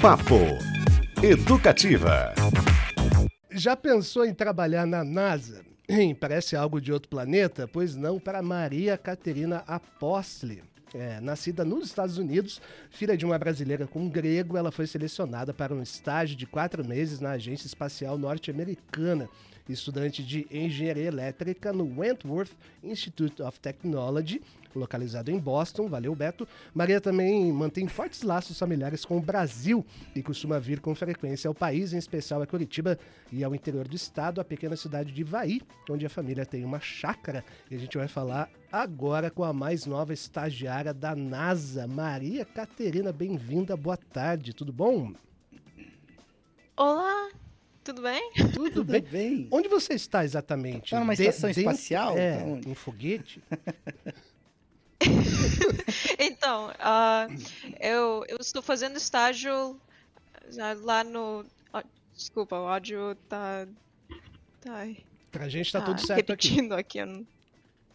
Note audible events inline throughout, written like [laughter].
Papo Educativa. Já pensou em trabalhar na NASA? Parece algo de outro planeta? Pois não, para Maria Caterina Apostli. É, nascida nos Estados Unidos, filha de uma brasileira com um grego, ela foi selecionada para um estágio de quatro meses na Agência Espacial Norte-Americana estudante de engenharia elétrica no Wentworth Institute of Technology, localizado em Boston. Valeu, Beto. Maria também mantém fortes laços familiares com o Brasil e costuma vir com frequência ao país, em especial a Curitiba e ao interior do estado, a pequena cidade de Ivaí, onde a família tem uma chácara. E a gente vai falar agora com a mais nova estagiária da NASA, Maria Caterina. Bem-vinda, boa tarde, tudo bom? Olá, tudo bem? Tudo, Tudo bem. bem. Onde você está exatamente? Está numa estação de, espacial? É, tá um foguete? [laughs] [laughs] então, uh, eu, eu estou fazendo estágio lá no... Oh, desculpa, o áudio tá... tá pra gente tá, tá tudo certo repetindo aqui. aqui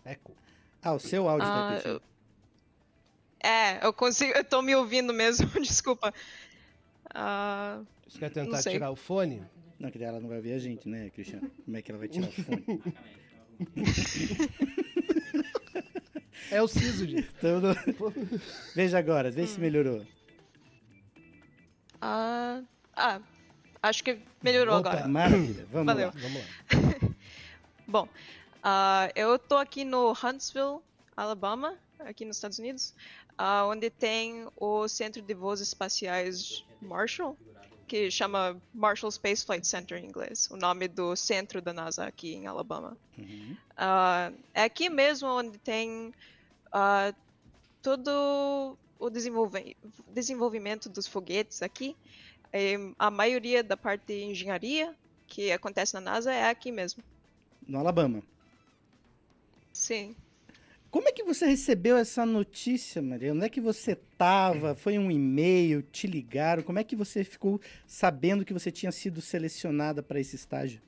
Eco. Ah, o seu áudio uh, tá ah, repetindo. É, eu consigo... Eu tô me ouvindo mesmo, [laughs] desculpa. Uh, você quer tentar tirar o fone? Não, que ela não vai ver a gente, né, Cristiano? Como é que ela vai tirar o fone? [laughs] é o siso, gente. [laughs] Não... Veja agora, vê se melhorou. Ah, ah, acho que melhorou Opa, agora. Maravilha, vamos Valeu. lá. Vamos lá. [laughs] Bom, uh, eu tô aqui no Huntsville, Alabama, aqui nos Estados Unidos, uh, onde tem o Centro de Voos Espaciais Marshall que chama Marshall Space Flight Center em inglês, o nome do centro da NASA aqui em Alabama. Uhum. Uh, é aqui mesmo onde tem uh, todo o desenvolve desenvolvimento dos foguetes aqui. E a maioria da parte de engenharia que acontece na NASA é aqui mesmo. No Alabama. Sim. Como é que você recebeu essa notícia, Maria? Onde é que você estava? Foi um e-mail? Te ligaram? Como é que você ficou sabendo que você tinha sido selecionada para esse estágio?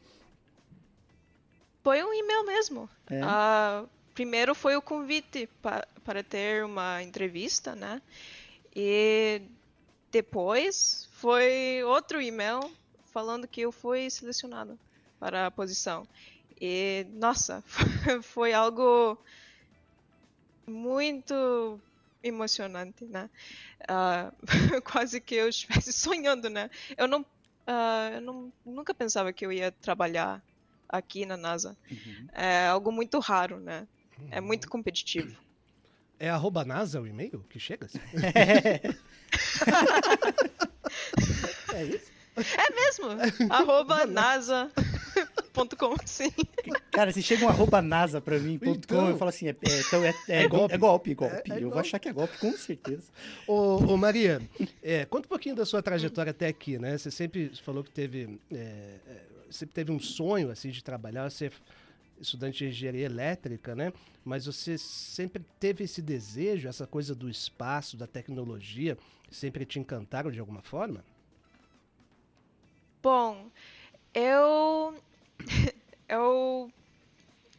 Foi um e-mail mesmo. É? Uh, primeiro foi o convite pa para ter uma entrevista, né? E depois foi outro e-mail falando que eu fui selecionada para a posição. E, nossa, [laughs] foi algo muito emocionante, né? Uh, [laughs] quase que eu estivesse [laughs] sonhando, né? Eu não, uh, eu não, nunca pensava que eu ia trabalhar aqui na NASA. Uhum. É algo muito raro, né? É uhum. muito competitivo. [clears throat] É arroba NASA o e-mail que chega? [laughs] é isso? É mesmo. arroba NASA .com, [laughs] sim. Cara, se chega um arroba NASA pra mim, então, .com, eu falo assim, é, é, então é, é, é golpe, é golpe. golpe. É, eu vou achar que é golpe, com certeza. Ô, ô Maria, conta um pouquinho da sua trajetória até aqui, né? Você sempre falou que teve, sempre teve um sonho, assim, de trabalhar, você estudante de engenharia elétrica, né? Mas você sempre teve esse desejo, essa coisa do espaço, da tecnologia, sempre te encantaram de alguma forma? Bom, eu [laughs] eu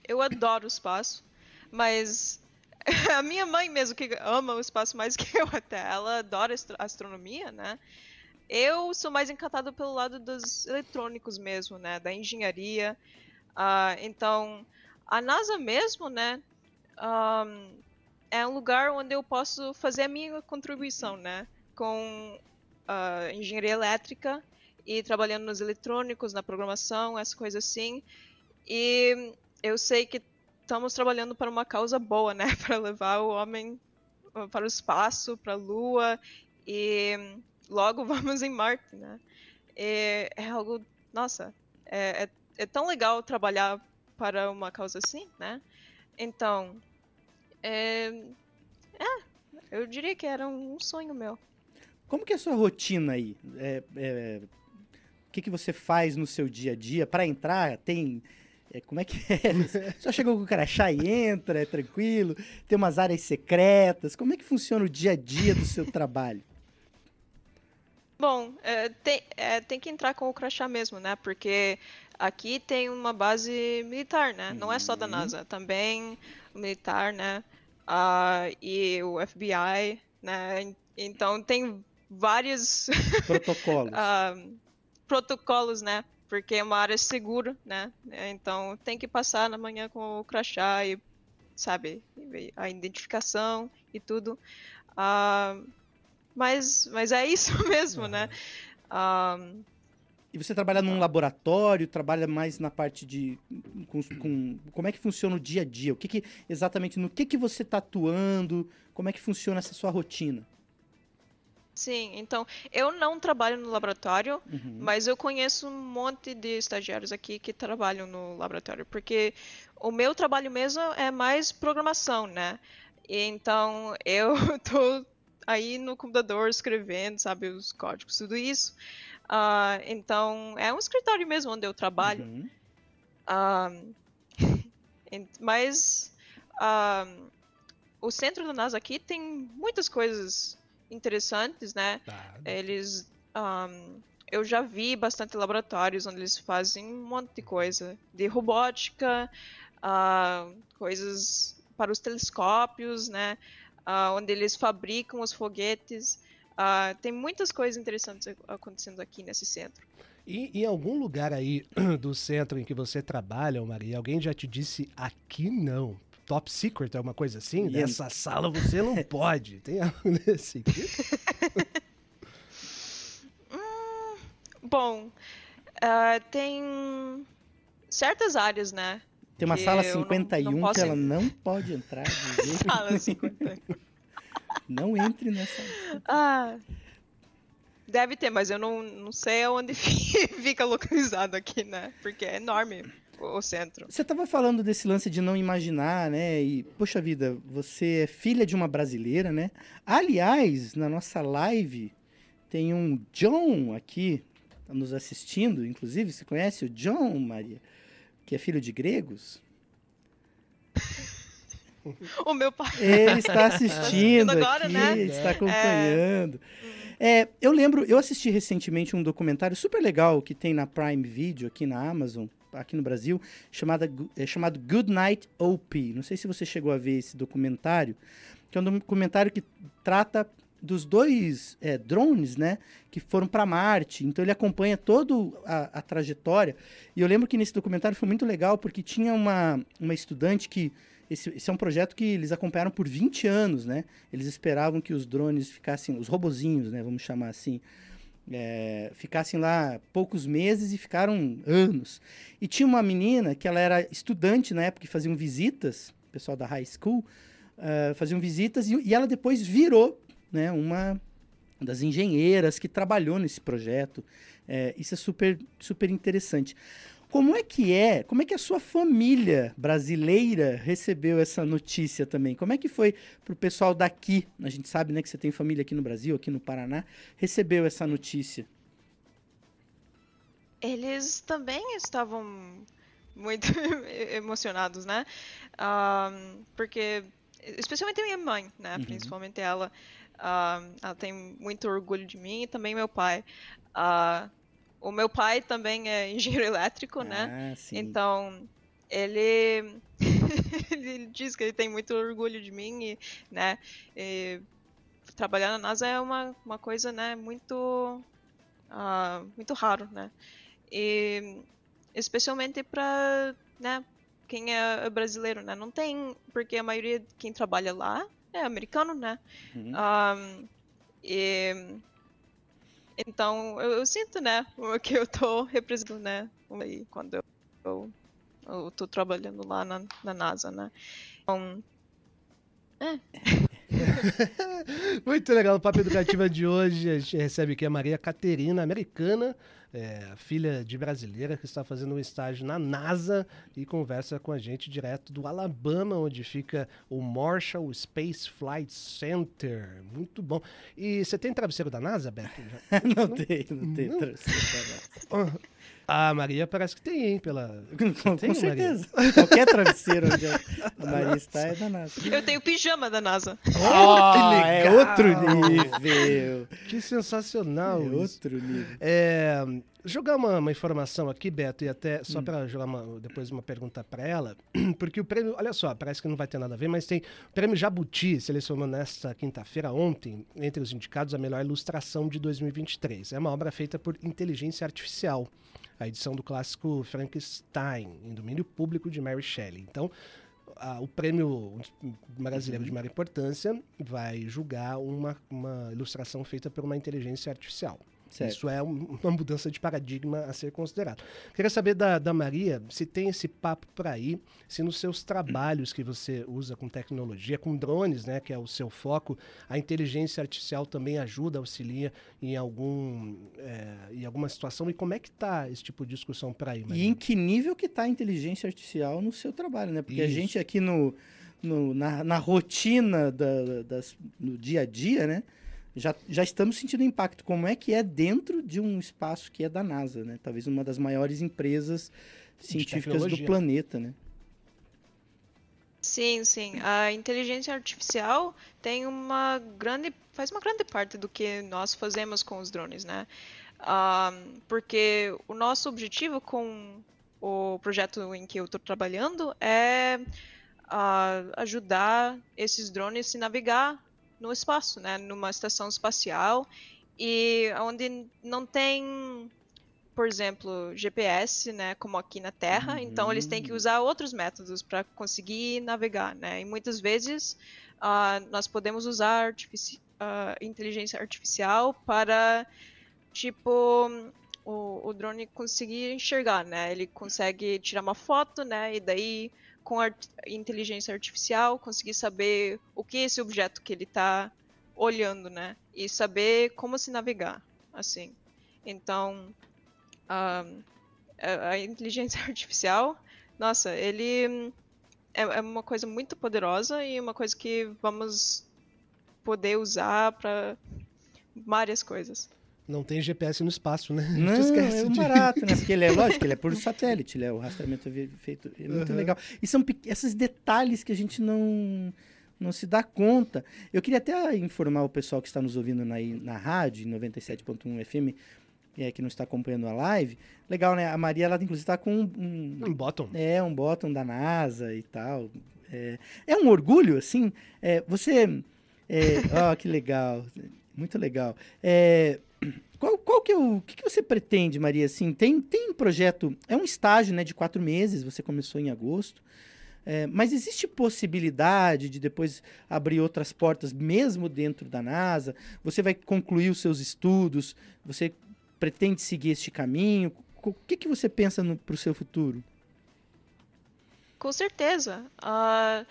eu adoro o espaço, mas [laughs] a minha mãe mesmo que ama o espaço mais [laughs] que eu até, ela adora astronomia, né? Eu sou mais encantado pelo lado dos eletrônicos mesmo, né? Da engenharia. Uh, então, a NASA mesmo, né? Um, é um lugar onde eu posso fazer a minha contribuição, né? Com uh, engenharia elétrica e trabalhando nos eletrônicos, na programação, essa coisa assim. E eu sei que estamos trabalhando para uma causa boa, né? [laughs] Para levar o homem para o espaço, para a Lua e logo [laughs] vamos em Marte, né? E é algo, nossa, é, é, é, tão legal trabalhar para uma causa assim, né? Então, é, é eu diria que era um sonho meu. Como que é a sua rotina aí? É, é, que, que você faz no seu dia a dia? Para entrar, tem. É, como é que [laughs] é? Só chegou com o crachá e entra, é tranquilo? Tem umas áreas secretas? Como é que funciona o dia a dia do seu trabalho? Bom, é, tem, é, tem que entrar com o crachá mesmo, né? Porque aqui tem uma base militar, né? Não é só da uhum. NASA, também o militar, né? Uh, e o FBI, né? Então tem vários Protocolos. [laughs] ah, protocolos, né? Porque é uma área segura, né? Então tem que passar na manhã com o crachá e, sabe, a identificação e tudo. Ah, mas, mas é isso [laughs] mesmo, né? Ah, E você trabalha num laboratório, trabalha mais na parte de. Com, com- como é que funciona o dia a dia? O que, que exatamente no que, que você está atuando? Como é que funciona essa sua rotina? Sim, então eu não trabalho no laboratório, Uhum. Mas eu conheço um monte de estagiários aqui que trabalham no laboratório, porque o meu trabalho mesmo é mais programação, né? Então eu [laughs] tô aí no computador escrevendo, sabe, os códigos, tudo isso. Ah, então é um escritório mesmo onde eu trabalho. Uhum. Ah, [laughs] mas ah, o centro da NASA aqui tem muitas coisas interessantes, né? Tá. Eles. ahn, eu já vi bastante laboratórios onde eles fazem um monte de coisa. De robótica, ah, coisas para os telescópios, né? Ah, onde eles fabricam os foguetes. Ah, tem muitas coisas interessantes ac- acontecendo aqui nesse centro. E em algum lugar aí [clears throat] do centro em que você trabalha, Maria, alguém já te disse aqui não? Top secret é uma coisa assim? E- Nessa sala você não [laughs] pode. Tem algo [laughs] nesse aqui? [laughs] Bom, ah, tem certas áreas, né? Tem uma Que sala eu não- 51 não posso que ela não pode entrar. de jeito Sala nenhum. 50. Não entre nessa. Ah, deve ter, mas eu não, não sei onde fica localizado aqui, né? Porque é enorme o, centro. Você estava falando desse lance de não imaginar, né? E, poxa vida, você é filha de uma brasileira, né? Aliás, na nossa live tem um John aqui tá nos assistindo, inclusive, você conhece o John, Maria? Que é filho de gregos? O meu pai. Ele está assistindo agora, aqui, né? está acompanhando. É, eu lembro, eu assisti recentemente um documentário super legal que tem na Prime Video aqui na Amazon, aqui no Brasil, chamada, é, chamado Good Night OP. Não sei se você chegou a ver esse documentário, que é um documentário que trata dos dois é, drones, né, que foram para Marte. Então ele acompanha toda a, trajetória. E eu lembro que nesse documentário foi muito legal porque tinha uma, uma estudante que esse, esse é um projeto que eles acompanharam por 20 anos, né? Eles esperavam que os drones ficassem, os robozinhos, né? Vamos chamar assim, é, ficassem lá poucos meses e ficaram anos. E tinha uma menina que ela era estudante na época que faziam visitas, o pessoal da high school, ah, faziam visitas e, e ela depois virou, né? Uma das engenheiras que trabalhou nesse projeto. É, isso é super, super interessante. Como é que é? Como é que a sua família brasileira recebeu essa notícia também? Como é que foi para o pessoal daqui? A gente sabe, né, que você tem família aqui no Brasil, aqui no Paraná, recebeu essa notícia. Eles também estavam muito [laughs] emocionados, né? Porque, especialmente minha mãe, né? Uhum. Principalmente ela. ahm, ela tem muito orgulho de mim e também meu pai. Ah, o meu pai também é [laughs] engenheiro elétrico, né? Ah, sim. Então, ele, [laughs] ele diz que ele tem muito orgulho de mim e, né, e trabalhar na NASA é uma, uma coisa, né, muito, ah, muito raro, né, e especialmente para, né, quem é brasileiro, né, não tem, porque a maioria de quem trabalha lá é americano, né, Uhum. um, e então eu, eu sinto, né, o [laughs] que eu tô representando, né, aí quando eu, eu, eu tô trabalhando lá na, na NASA, né. Então, [laughs] Muito legal. No Papo Educativa de hoje, a gente recebe aqui a Maria Caterina, americana, é, filha de brasileira, que está fazendo um estágio na NASA e conversa com a gente direto do Alabama, onde fica o Marshall Space Flight Center. Muito bom. E você tem travesseiro da NASA, Beto? Já- [laughs] não tem, não tem. Não? travesseiro. A Maria parece que tem, hein? Pela... [laughs] Com, Tem, com certeza. Qualquer travesseiro onde a [laughs] Maria está é da NASA. eu tenho pijama da NASA. Oh, é legal! outro nível. Que sensacional É isso. outro nível. É, jogar uma, uma informação aqui, Beto, e até Hum. só para jogar uma- depois uma pergunta para ela, [clears throat] porque o prêmio, olha só, parece que não vai ter nada a ver, mas tem o prêmio Jabuti selecionou nesta quinta-feira, ontem, entre os indicados, a melhor ilustração de 2023. É uma obra feita por inteligência artificial, a edição do clássico Frankenstein, em domínio público de Mary Shelley. Então, o prêmio brasileiro de maior importância vai julgar uma, uma ilustração feita por uma inteligência artificial. Certo. Isso é um- uma mudança de paradigma a ser considerado. Queria saber da, da Maria se tem esse papo por aí, se nos seus trabalhos que você usa com tecnologia, com drones, né, que é o seu foco, a inteligência artificial também ajuda, auxilia em, algum, é, em alguma situação. E como é que está esse tipo de discussão por aí, Maria? E em que nível que está a inteligência artificial no seu trabalho, né? Porque a Isso. gente aqui no, no- na, na rotina da, das, no dia a dia, né? Já, já estamos sentindo impacto. Como é que é dentro de um espaço que é da NASA, né? Talvez uma das maiores empresas científicas do planeta, né? Sim, sim. A inteligência artificial tem uma grande, faz uma grande parte do que nós fazemos com os drones, né? Ah, porque o nosso objetivo com o projeto em que eu estou trabalhando é ah, ajudar esses drones a se navegar no espaço, né? Numa estação espacial e onde não tem, por exemplo, GPS, né? Como aqui na Terra. Então eles têm que Uhum. usar outros métodos para conseguir navegar, né? E muitas vezes ah, nós podemos usar artifici- ah, inteligência artificial para tipo o, o drone conseguir enxergar, né? Ele consegue tirar uma foto, né? E daí com a inteligência artificial conseguir saber o que é esse objeto que ele está olhando, né? E saber como se navegar, assim. Então, a, inteligência [laughs] artificial, nossa, ele é, é uma coisa muito poderosa e uma coisa que vamos poder usar para várias coisas. Não tem GPS no espaço, né? [laughs] Não, esquece é um de- barato, né? Porque ele é [laughs] lógico, ele é por satélite, ele é o rastreamento vi- feito, é muito Uhum. legal. E são esses detalhes que a gente não não se dá conta. Eu queria até informar o pessoal que está nos ouvindo na, na rádio, em 97.1 FM, é, que não está acompanhando a live. Legal, né? A Maria, ela inclusive está com um, Um bottom. é, um bottom da NASA e tal. É, é um orgulho, assim. É, você. É, ó, que legal. Muito legal. É, qual, qual que é o. Que, que você pretende, Maria? Assim, tem, tem um projeto. É um estágio né, de quatro meses, você começou em agosto. É, mas existe possibilidade de depois abrir outras portas, mesmo dentro da NASA? Você vai concluir os seus estudos? Você pretende seguir este caminho? O que, que você pensa para o seu futuro? Com certeza. Ah,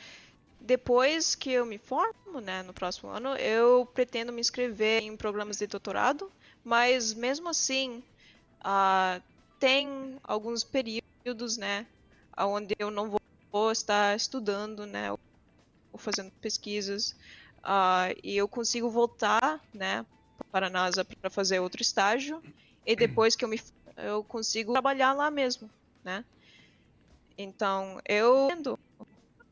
depois que eu me formo, né, no próximo ano, eu pretendo me inscrever em programas de doutorado, mas mesmo assim, ah, tem alguns períodos, né, onde eu não vou, estar estudando, né, ou fazendo pesquisas, ah, e eu consigo voltar, né, para a NASA para fazer outro estágio, e [clears throat] depois que eu me eu consigo trabalhar lá mesmo, né? Então, eu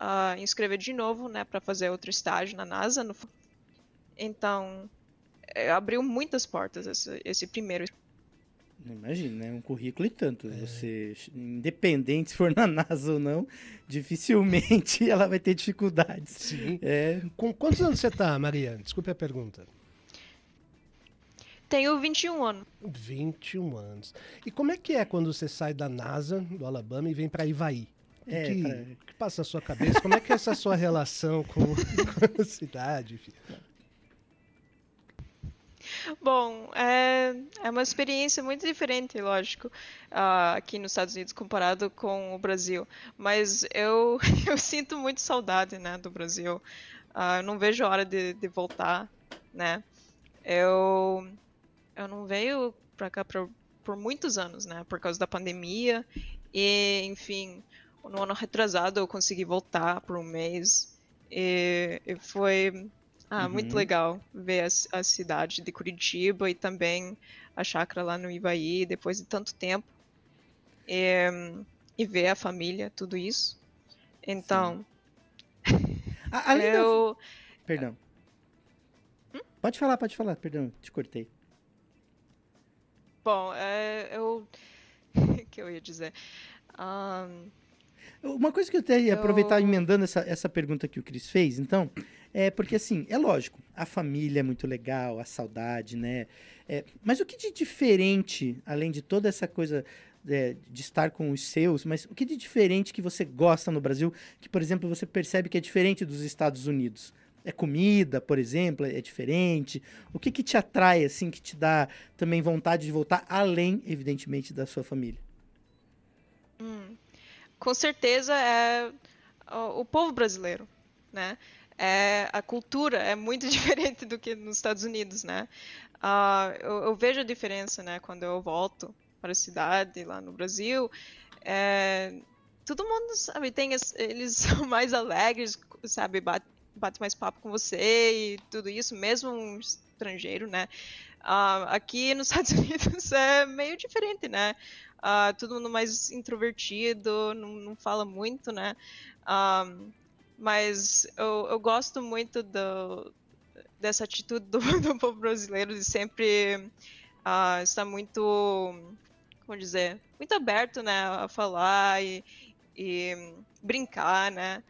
a inscrever de novo, né, para fazer outro estágio na NASA. no Então, é, abriu muitas portas esse, esse primeiro. Imagina, né? Um currículo e tanto. Você, independente se for na [laughs] NASA ou não, dificilmente [laughs] ela vai ter dificuldades. Sim. É, Com quantos anos você tá, Maria? Desculpe a pergunta. Tenho 21 anos. 21 anos. E como é que é quando você sai da NASA, do Alabama, e vem para Ivaí? O É, que, pra- o que passa na sua cabeça? Como é que é essa sua relação com, [laughs] com a cidade? Bom, é, é uma experiência muito diferente, lógico, ah, aqui nos Estados Unidos comparado com o Brasil. Mas eu, [laughs] eu sinto muito saudade, né, do Brasil. Ah, eu não vejo a hora de, de voltar, né? Eu, eu não veio pra cá por, por muitos anos, né, por causa da pandemia. E, enfim, no ano retrasado eu consegui voltar por um mês. E, e foi ah, muito Uhum. legal ver a, a cidade de Curitiba e também a chácara lá no Ivaí, depois de tanto tempo. E, e ver a família, tudo isso. Então, [laughs] A- além da- eu. Perdão. Pode falar, pode falar, perdão, te cortei. Bom, é, eu. [laughs] O que eu ia dizer? Ahn, Uma coisa que eu até ia Eu- aproveitar emendando essa, essa pergunta que o Cris fez, então, é porque assim, é lógico, a família é muito legal, a saudade, né? É, mas o que de diferente, além de toda essa coisa é, de estar com os seus, mas o que de diferente que você gosta no Brasil, que, por exemplo, você percebe que é diferente dos Estados Unidos? É comida, por exemplo, é diferente? O que, que te atrai, assim, que te dá também vontade de voltar, além, evidentemente, da sua família? hum, com certeza é o, povo brasileiro, né? É, a cultura é muito [laughs] diferente do que nos Estados Unidos, né? Ah, eu, eu vejo a diferença, né? Quando eu volto para a cidade lá no Brasil, é, todo mundo sabe, tem es- eles [laughs] são mais alegres, sabe, bate, bate mais papo com você e tudo isso, mesmo um estrangeiro, né? Ah, aqui nos [laughs] Estados Unidos é meio diferente, né? Ah, todo mundo mais introvertido, não, não fala muito, né? Ah, mas eu, eu gosto muito do, dessa atitude do, [laughs] do povo brasileiro de sempre ah, estar muito, como dizer, muito aberto, né, a falar e, e brincar, né?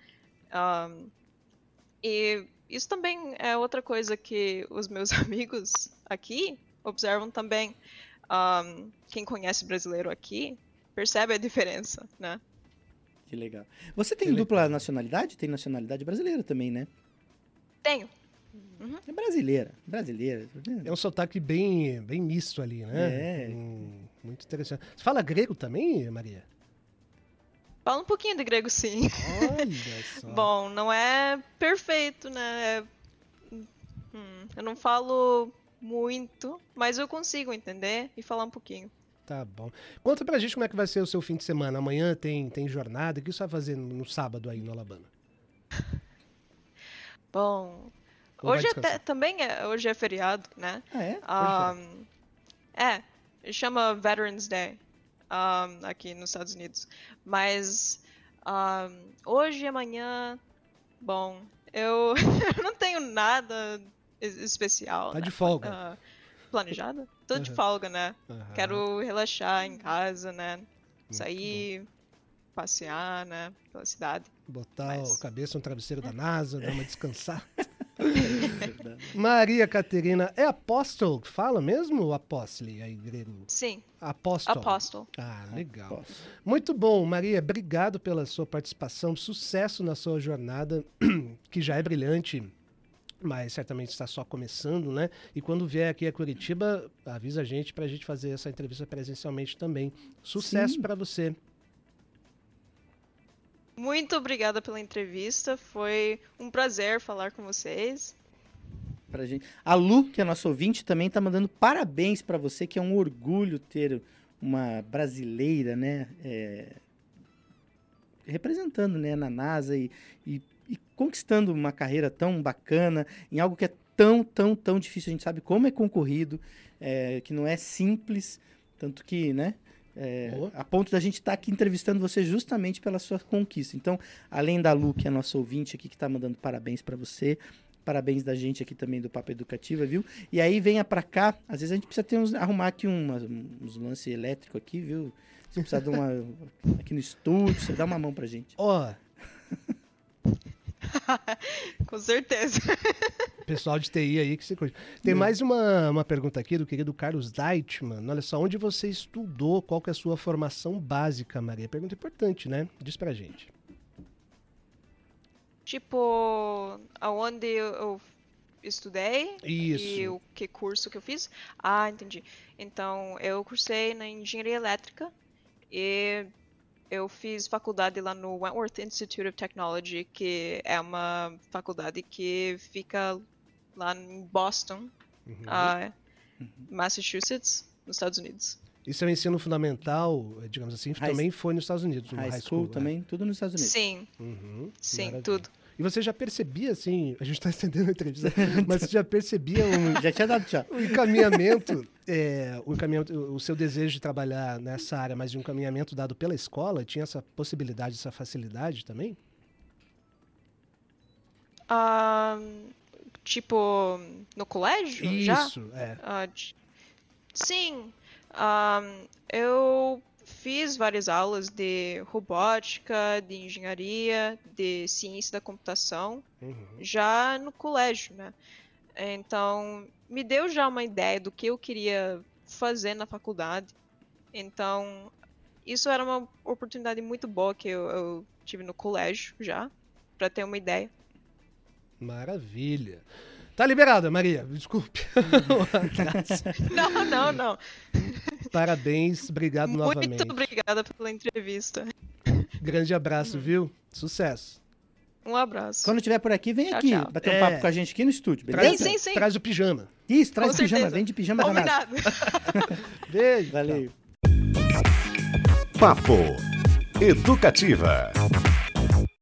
E isso também é outra coisa que os meus [laughs] amigos aqui observam também. Um, quem conhece brasileiro aqui percebe a diferença, né? Que legal. Você tem Que dupla legal. nacionalidade? Tem nacionalidade brasileira também, né? Tenho. É brasileira. Brasileira. É um sotaque bem, bem misto ali, né? É. Hum, muito interessante. Você fala grego também, Maria? Falo um pouquinho de grego, sim. Olha [laughs] só. Bom, não é perfeito, né? É- Hum, eu não falo muito, mas eu consigo entender e falar um pouquinho. Tá bom. Conta pra gente como é que vai ser o seu fim de semana. Amanhã tem, tem jornada. O que você vai fazer no, sábado aí no Alabama? [laughs] Bom, Ou hoje até, também é, hoje é feriado, né? Ah, é? Um, é, chama Veterans Day um, aqui nos Estados Unidos. Mas um, hoje e amanhã, bom, eu [laughs] não tenho nada es- especial. Tá né? de folga. Ah, planejado? Tô de Aham. folga, né? Aham. Quero relaxar em casa, né? Muito Sair, passear, né? Pela cidade. Botar Mas- a cabeça no travesseiro da [laughs] NASA, dar uma descansar. [laughs] Maria Caterina, é apóstolo que fala mesmo ou apóstole aí, grego? Sim, Apóstolo. apóstolo. Ah, legal. Posso. Muito bom, Maria. Obrigado pela sua participação. Sucesso na sua jornada, [clears throat] que já é brilhante, mas certamente está só começando, né? E quando vier aqui a Curitiba, avisa a gente para a gente fazer essa entrevista presencialmente também. Sucesso para você. Muito obrigada pela entrevista. Foi um prazer falar com vocês. Pra gente. A Lu, que é nossa ouvinte, também tá mandando parabéns pra você, que é um orgulho ter uma brasileira, né? é, representando né, na NASA e, e- e conquistando uma carreira tão bacana em algo que é tão, tão, tão difícil. A gente sabe como é concorrido, é, que não é simples, tanto que, né? É, a ponto da gente estar aqui entrevistando você justamente pela sua conquista. Então, além da Lu, que é nossa ouvinte aqui, que está mandando parabéns para você, parabéns da gente aqui também do Papo Educativa, viu? E aí venha para cá, às vezes a gente precisa ter uns, arrumar aqui umas- uns lances elétricos aqui, viu? Se precisar de uma [laughs] aqui no estúdio, você dá uma mão pra gente. Ó, [laughs] Com certeza. [laughs] pessoal de TI aí que se curte. Tem mais uma, uma pergunta aqui do querido Carlos Deitman. Olha só, onde você estudou? Qual que é a sua formação básica, Maria? Pergunta importante, né? Diz pra gente. Tipo, aonde eu estudei e Isso. o que curso que eu fiz. Ah, entendi. Então, eu cursei na engenharia elétrica e eu fiz faculdade lá no Wentworth Institute of Technology, que é uma faculdade que fica lá em Boston, Uhum. ah, Massachusetts, nos Estados Unidos. Isso é o ensino fundamental, eh, digamos assim, High- também foi nos Estados Unidos, no High, high school, school. é. também, tudo nos Estados Unidos. Sim, Uhum, sim, maravilha. tudo. E você já percebia, assim, a gente [laughs] está estendendo a entrevista, mas você já percebia um, Já tinha dado tchau. o encaminhamento, é, o encaminhamento, o seu desejo de trabalhar nessa área, mas de um encaminhamento dado pela escola, tinha essa possibilidade, essa facilidade também? Ah, tipo, no colégio já? Isso, é. Ah, sim. Ahn, eu fiz várias aulas de robótica, de engenharia, de ciência da computação, Uhum. já no colégio, né? Então, me deu já uma ideia do que eu queria fazer na faculdade. Então, isso era uma oportunidade muito boa que eu, eu tive no colégio já, para ter uma ideia. Maravilha. Tá liberada, Maria. Desculpe. [laughs] [laughs] Não, não, não. Parabéns, obrigado Muito novamente. obrigada pela entrevista. Grande abraço, viu? Sucesso. Um abraço. Quando estiver por aqui, vem Tchau, aqui tchau. bater um É. papo com a gente aqui no estúdio, beleza? sim, sim. traz o pijama. Isso, traz Com pijama, certeza. vem de pijama da NASA. Combinado. Beijo. Valeu. Papo Educativa.